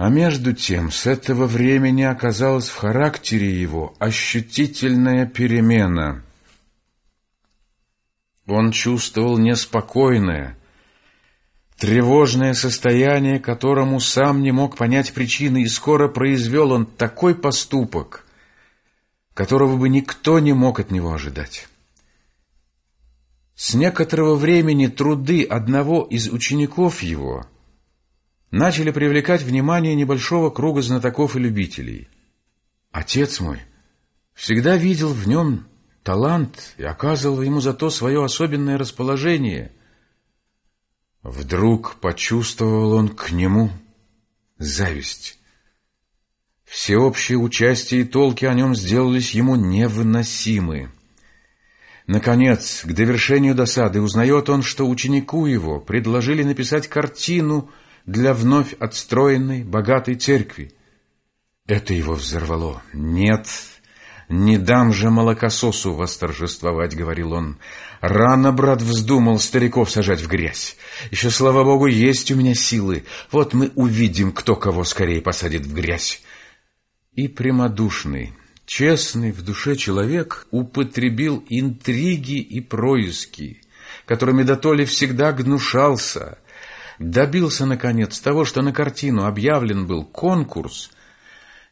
А между тем, с этого времени оказалась в характере его ощутительная перемена. Он чувствовал неспокойное, тревожное состояние, которому сам не мог понять причины, и скоро произвел он такой поступок, которого бы никто не мог от него ожидать. С некоторого времени труды одного из учеников его начали привлекать внимание небольшого круга знатоков и любителей. Отец мой всегда видел в нем талант и оказывал ему за то свое особенное расположение. Вдруг почувствовал он к нему зависть. Всеобщее участие и толки о нем сделались ему невыносимы. Наконец, к довершению досады узнает он, что ученику его предложили написать картину для вновь отстроенной богатой церкви. Это его взорвало. «Нет, не дам же молокососу восторжествовать», — говорил он. «Рано, брат, вздумал стариков сажать в грязь. Еще, слава богу, есть у меня силы. Вот мы увидим, кто кого скорее посадит в грязь». И прямодушный, честный в душе человек употребил интриги и происки, которыми дотоле всегда гнушался, добился, наконец, того, что на картину объявлен был конкурс,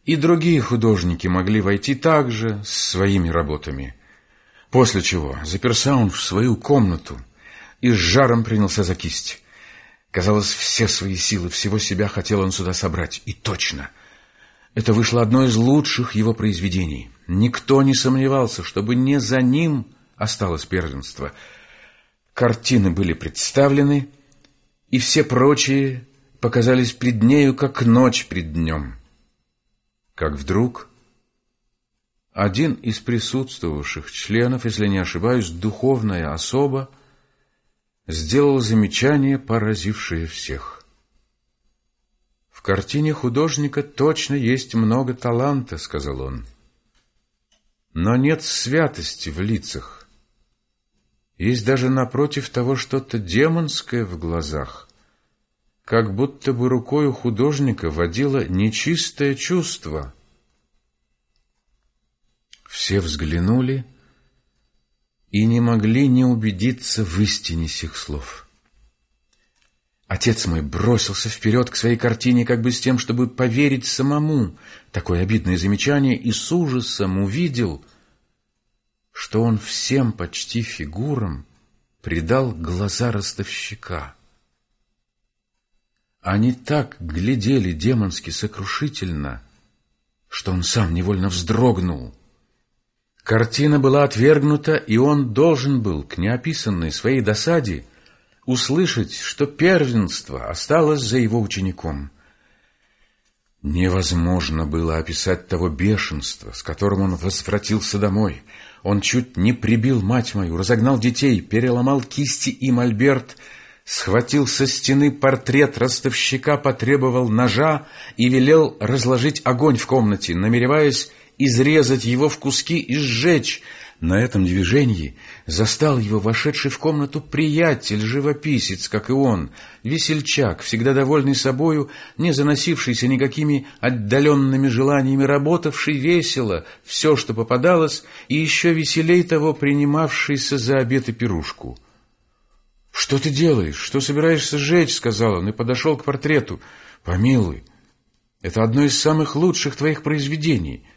и другие художники могли войти также с своими работами. После чего заперся он в свою комнату и с жаром принялся за кисть. Казалось, все свои силы, всего себя хотел он сюда собрать. И точно — это вышло одно из лучших его произведений. Никто не сомневался, чтобы не за ним осталось первенство. Картины были представлены, и все прочие показались пред нею, как ночь пред днем. Как вдруг один из присутствовавших членов, если не ошибаюсь, духовная особа, сделал замечание, поразившее всех. В картине художника точно есть много таланта, сказал он. Но нет святости в лицах. Есть даже напротив того что-то демонское в глазах, как будто бы рукой у художника водило нечистое чувство. Все взглянули и не могли не убедиться в истине сих слов. Отец мой бросился вперед к своей картине, как бы с тем, чтобы поверить самому. Такое обидное замечание и с ужасом увидел, что он всем почти фигурам придал глаза ростовщика. Они так глядели демонски сокрушительно, что он сам невольно вздрогнул. Картина была отвергнута, и он должен был к неописанной своей досаде услышать, что первенство осталось за его учеником. Невозможно было описать того бешенства, с которым он возвратился домой. Он чуть не прибил мать мою, разогнал детей, переломал кисти и мольберт, схватил со стены портрет ростовщика, потребовал ножа и велел разложить огонь в комнате, намереваясь изрезать его в куски и сжечь, на этом движении застал его вошедший в комнату приятель, живописец, как и он, весельчак, всегда довольный собою, не заносившийся никакими отдаленными желаниями, работавший весело все, что попадалось, и еще веселей того принимавшийся за обед и пирушку. «Что ты делаешь? Что собираешься сжечь?» — сказал он и подошел к портрету. «Помилуй, это одно из самых лучших твоих произведений».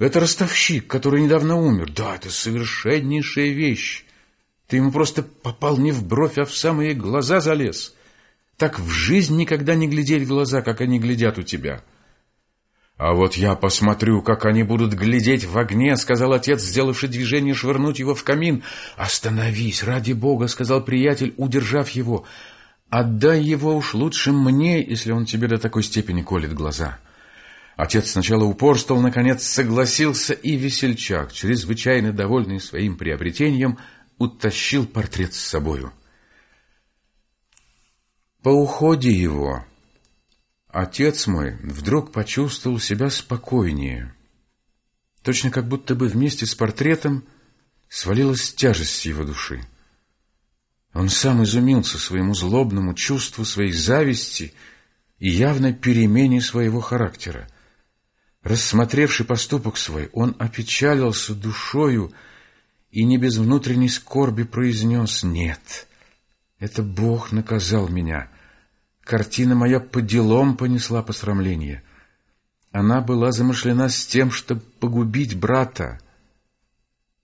Это ростовщик, который недавно умер. Да, это совершеннейшая вещь. Ты ему просто попал не в бровь, а в самые глаза залез. Так в жизнь никогда не глядеть в глаза, как они глядят у тебя. А вот я посмотрю, как они будут глядеть в огне, сказал отец, сделавший движение швырнуть его в камин. Остановись, ради бога, сказал приятель, удержав его. Отдай его уж лучше мне, если он тебе до такой степени колет глаза. — Отец сначала упорствовал, наконец согласился, и весельчак, чрезвычайно довольный своим приобретением, утащил портрет с собою. По уходе его отец мой вдруг почувствовал себя спокойнее. Точно как будто бы вместе с портретом свалилась тяжесть его души. Он сам изумился своему злобному чувству, своей зависти и явной перемене своего характера. Рассмотревший поступок свой, он опечалился душою и не без внутренней скорби произнес «Нет, это Бог наказал меня. Картина моя по делам понесла посрамление. Она была замышлена с тем, чтобы погубить брата».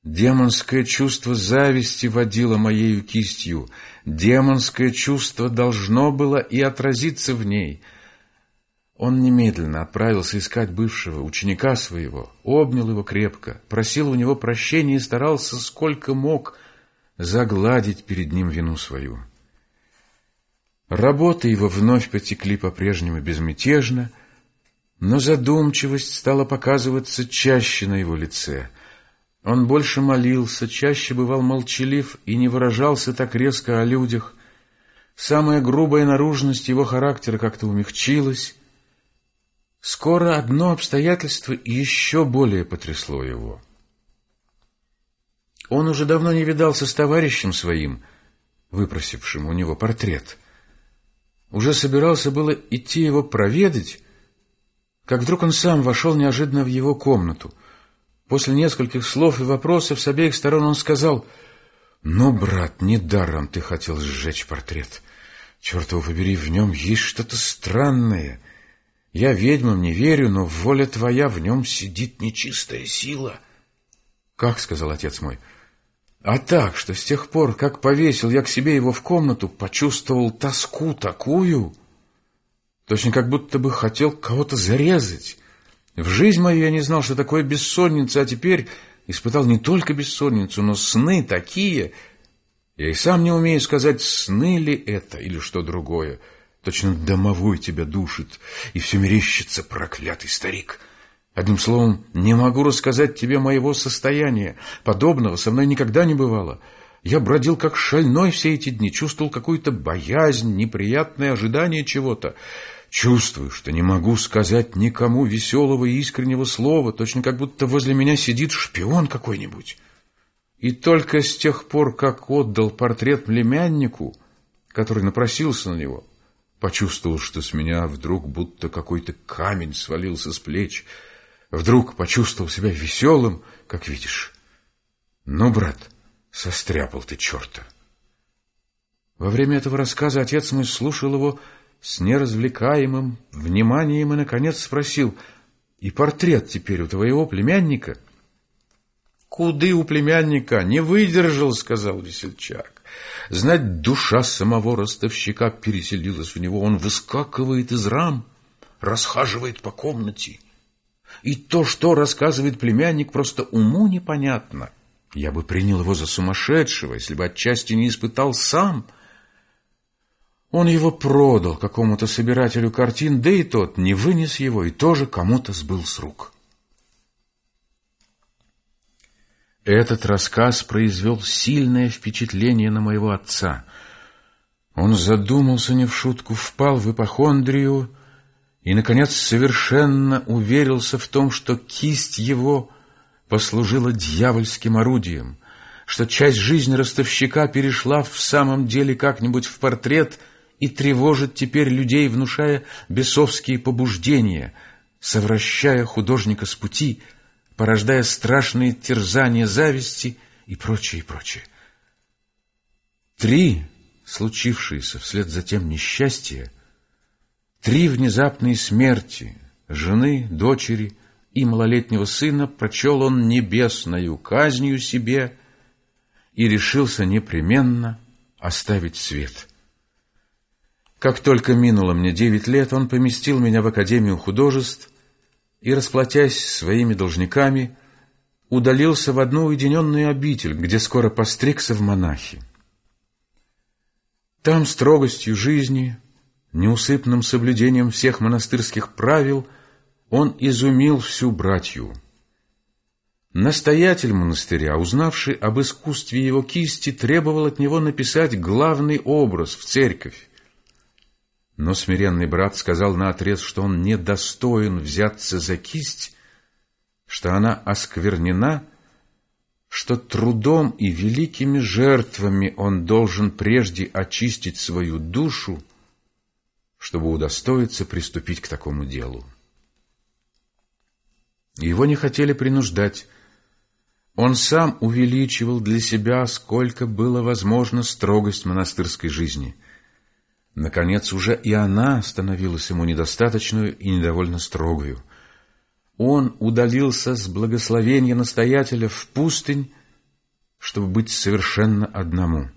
Демонское чувство зависти водило моею кистью. Демонское чувство должно было и отразиться в ней. Он немедленно отправился искать бывшего ученика своего, обнял его крепко, просил у него прощения и старался сколько мог загладить перед ним вину свою. Работы его вновь потекли по-прежнему безмятежно, но задумчивость стала показываться чаще на его лице — он больше молился, чаще бывал молчалив и не выражался так резко о людях. Самая грубая наружность его характера как-то умягчилась. Скоро одно обстоятельство еще более потрясло его. Он уже давно не видался с товарищем своим, выпросившим у него портрет. Уже собирался было идти его проведать, как вдруг он сам вошел неожиданно в его комнату — После нескольких слов и вопросов с обеих сторон он сказал, «Ну, брат, недаром ты хотел сжечь портрет. Черт его побери, в нем есть что-то странное. Я ведьмам не верю, но воля твоя, в нем сидит нечистая сила». «Как?» — сказал отец мой. «А так, что с тех пор, как повесил я к себе его в комнату, почувствовал тоску такую, точно как будто бы хотел кого-то зарезать». В жизнь мою я не знал, что такое бессонница, а теперь испытал не только бессонницу, но сны такие. Я и сам не умею сказать, сны ли это или что другое. Точно домовой тебя душит, и все мерещится проклятый старик. Одним словом, не могу рассказать тебе моего состояния. Подобного со мной никогда не бывало. Я бродил как шальной все эти дни, чувствовал какую-то боязнь, неприятное ожидание чего-то. Чувствую, что не могу сказать никому веселого и искреннего слова, точно как будто возле меня сидит шпион какой-нибудь. И только с тех пор, как отдал портрет племяннику, который напросился на него, почувствовал, что с меня вдруг будто какой-то камень свалился с плеч. Вдруг почувствовал себя веселым, как видишь. Ну, брат, состряпал ты черта. Во время этого рассказа отец мой слушал его с неразвлекаемым вниманием и, наконец, спросил, «И портрет теперь у твоего племянника?» «Куды у племянника? Не выдержал», — сказал весельчак. «Знать, душа самого ростовщика переселилась в него. Он выскакивает из рам, расхаживает по комнате. И то, что рассказывает племянник, просто уму непонятно. Я бы принял его за сумасшедшего, если бы отчасти не испытал сам» Он его продал какому-то собирателю картин, да и тот не вынес его и тоже кому-то сбыл с рук. Этот рассказ произвел сильное впечатление на моего отца. Он задумался не в шутку, впал в ипохондрию и, наконец, совершенно уверился в том, что кисть его послужила дьявольским орудием, что часть жизни ростовщика перешла в самом деле как-нибудь в портрет — и тревожит теперь людей, внушая бесовские побуждения, совращая художника с пути, порождая страшные терзания зависти и прочее, и прочее. Три случившиеся вслед за тем несчастья, три внезапные смерти жены, дочери и малолетнего сына прочел он небесною казнью себе и решился непременно оставить свет. Как только минуло мне девять лет, он поместил меня в Академию художеств и, расплатясь своими должниками, удалился в одну уединенную обитель, где скоро постригся в монахи. Там строгостью жизни, неусыпным соблюдением всех монастырских правил он изумил всю братью. Настоятель монастыря, узнавший об искусстве его кисти, требовал от него написать главный образ в церковь, но смиренный брат сказал наотрез, что он недостоин взяться за кисть, что она осквернена, что трудом и великими жертвами он должен прежде очистить свою душу, чтобы удостоиться приступить к такому делу. Его не хотели принуждать. Он сам увеличивал для себя, сколько было возможно, строгость монастырской жизни. Наконец, уже и она становилась ему недостаточную и недовольно строгою. Он удалился с благословения настоятеля в пустынь, чтобы быть совершенно одному.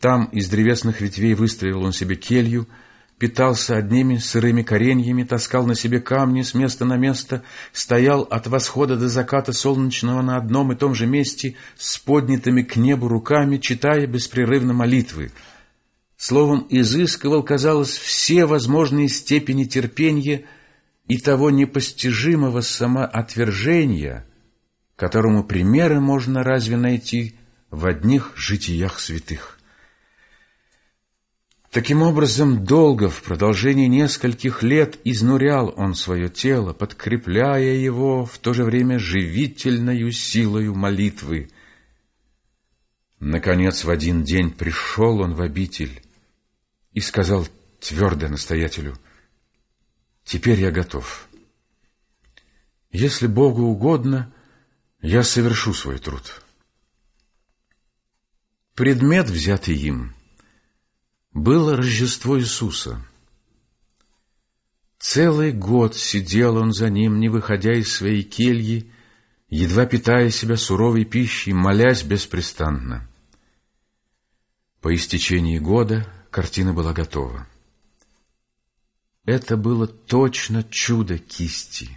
Там из древесных ветвей выстроил он себе келью — питался одними сырыми кореньями, таскал на себе камни с места на место, стоял от восхода до заката солнечного на одном и том же месте с поднятыми к небу руками, читая беспрерывно молитвы. Словом, изыскивал, казалось, все возможные степени терпения и того непостижимого самоотвержения, которому примеры можно разве найти в одних житиях святых. Таким образом, долго, в продолжении нескольких лет, изнурял он свое тело, подкрепляя его в то же время живительною силою молитвы. Наконец, в один день пришел он в обитель и сказал твердо настоятелю, «Теперь я готов. Если Богу угодно, я совершу свой труд». Предмет, взятый им — было Рождество Иисуса. Целый год сидел он за ним, не выходя из своей кельи, едва питая себя суровой пищей, молясь беспрестанно. По истечении года картина была готова. Это было точно чудо кисти.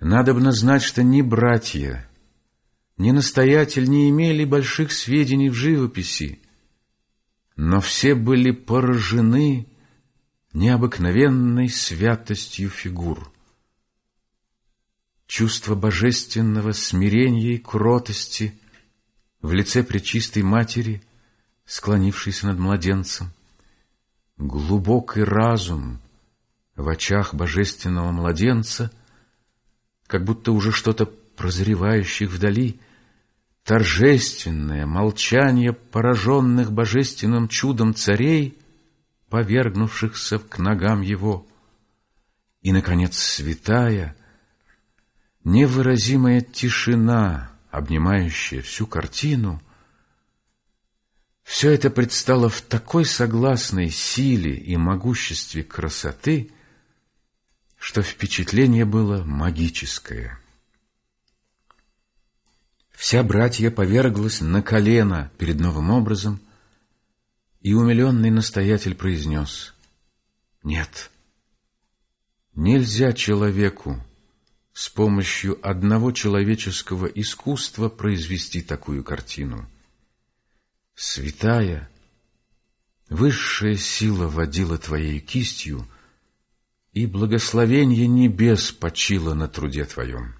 Надобно знать, что ни братья, ни настоятель не имели больших сведений в живописи, но все были поражены необыкновенной святостью фигур. Чувство божественного смирения и кротости в лице Пречистой Матери, склонившейся над младенцем, глубокий разум в очах божественного младенца, как будто уже что-то прозревающих вдали — торжественное молчание пораженных божественным чудом царей, повергнувшихся к ногам его, и, наконец, святая, невыразимая тишина, обнимающая всю картину, все это предстало в такой согласной силе и могуществе красоты, что впечатление было магическое — Вся братья поверглась на колено перед новым образом, и умиленный настоятель произнес, «Нет, нельзя человеку с помощью одного человеческого искусства произвести такую картину. Святая, высшая сила водила твоей кистью, и благословение небес почило на труде твоем».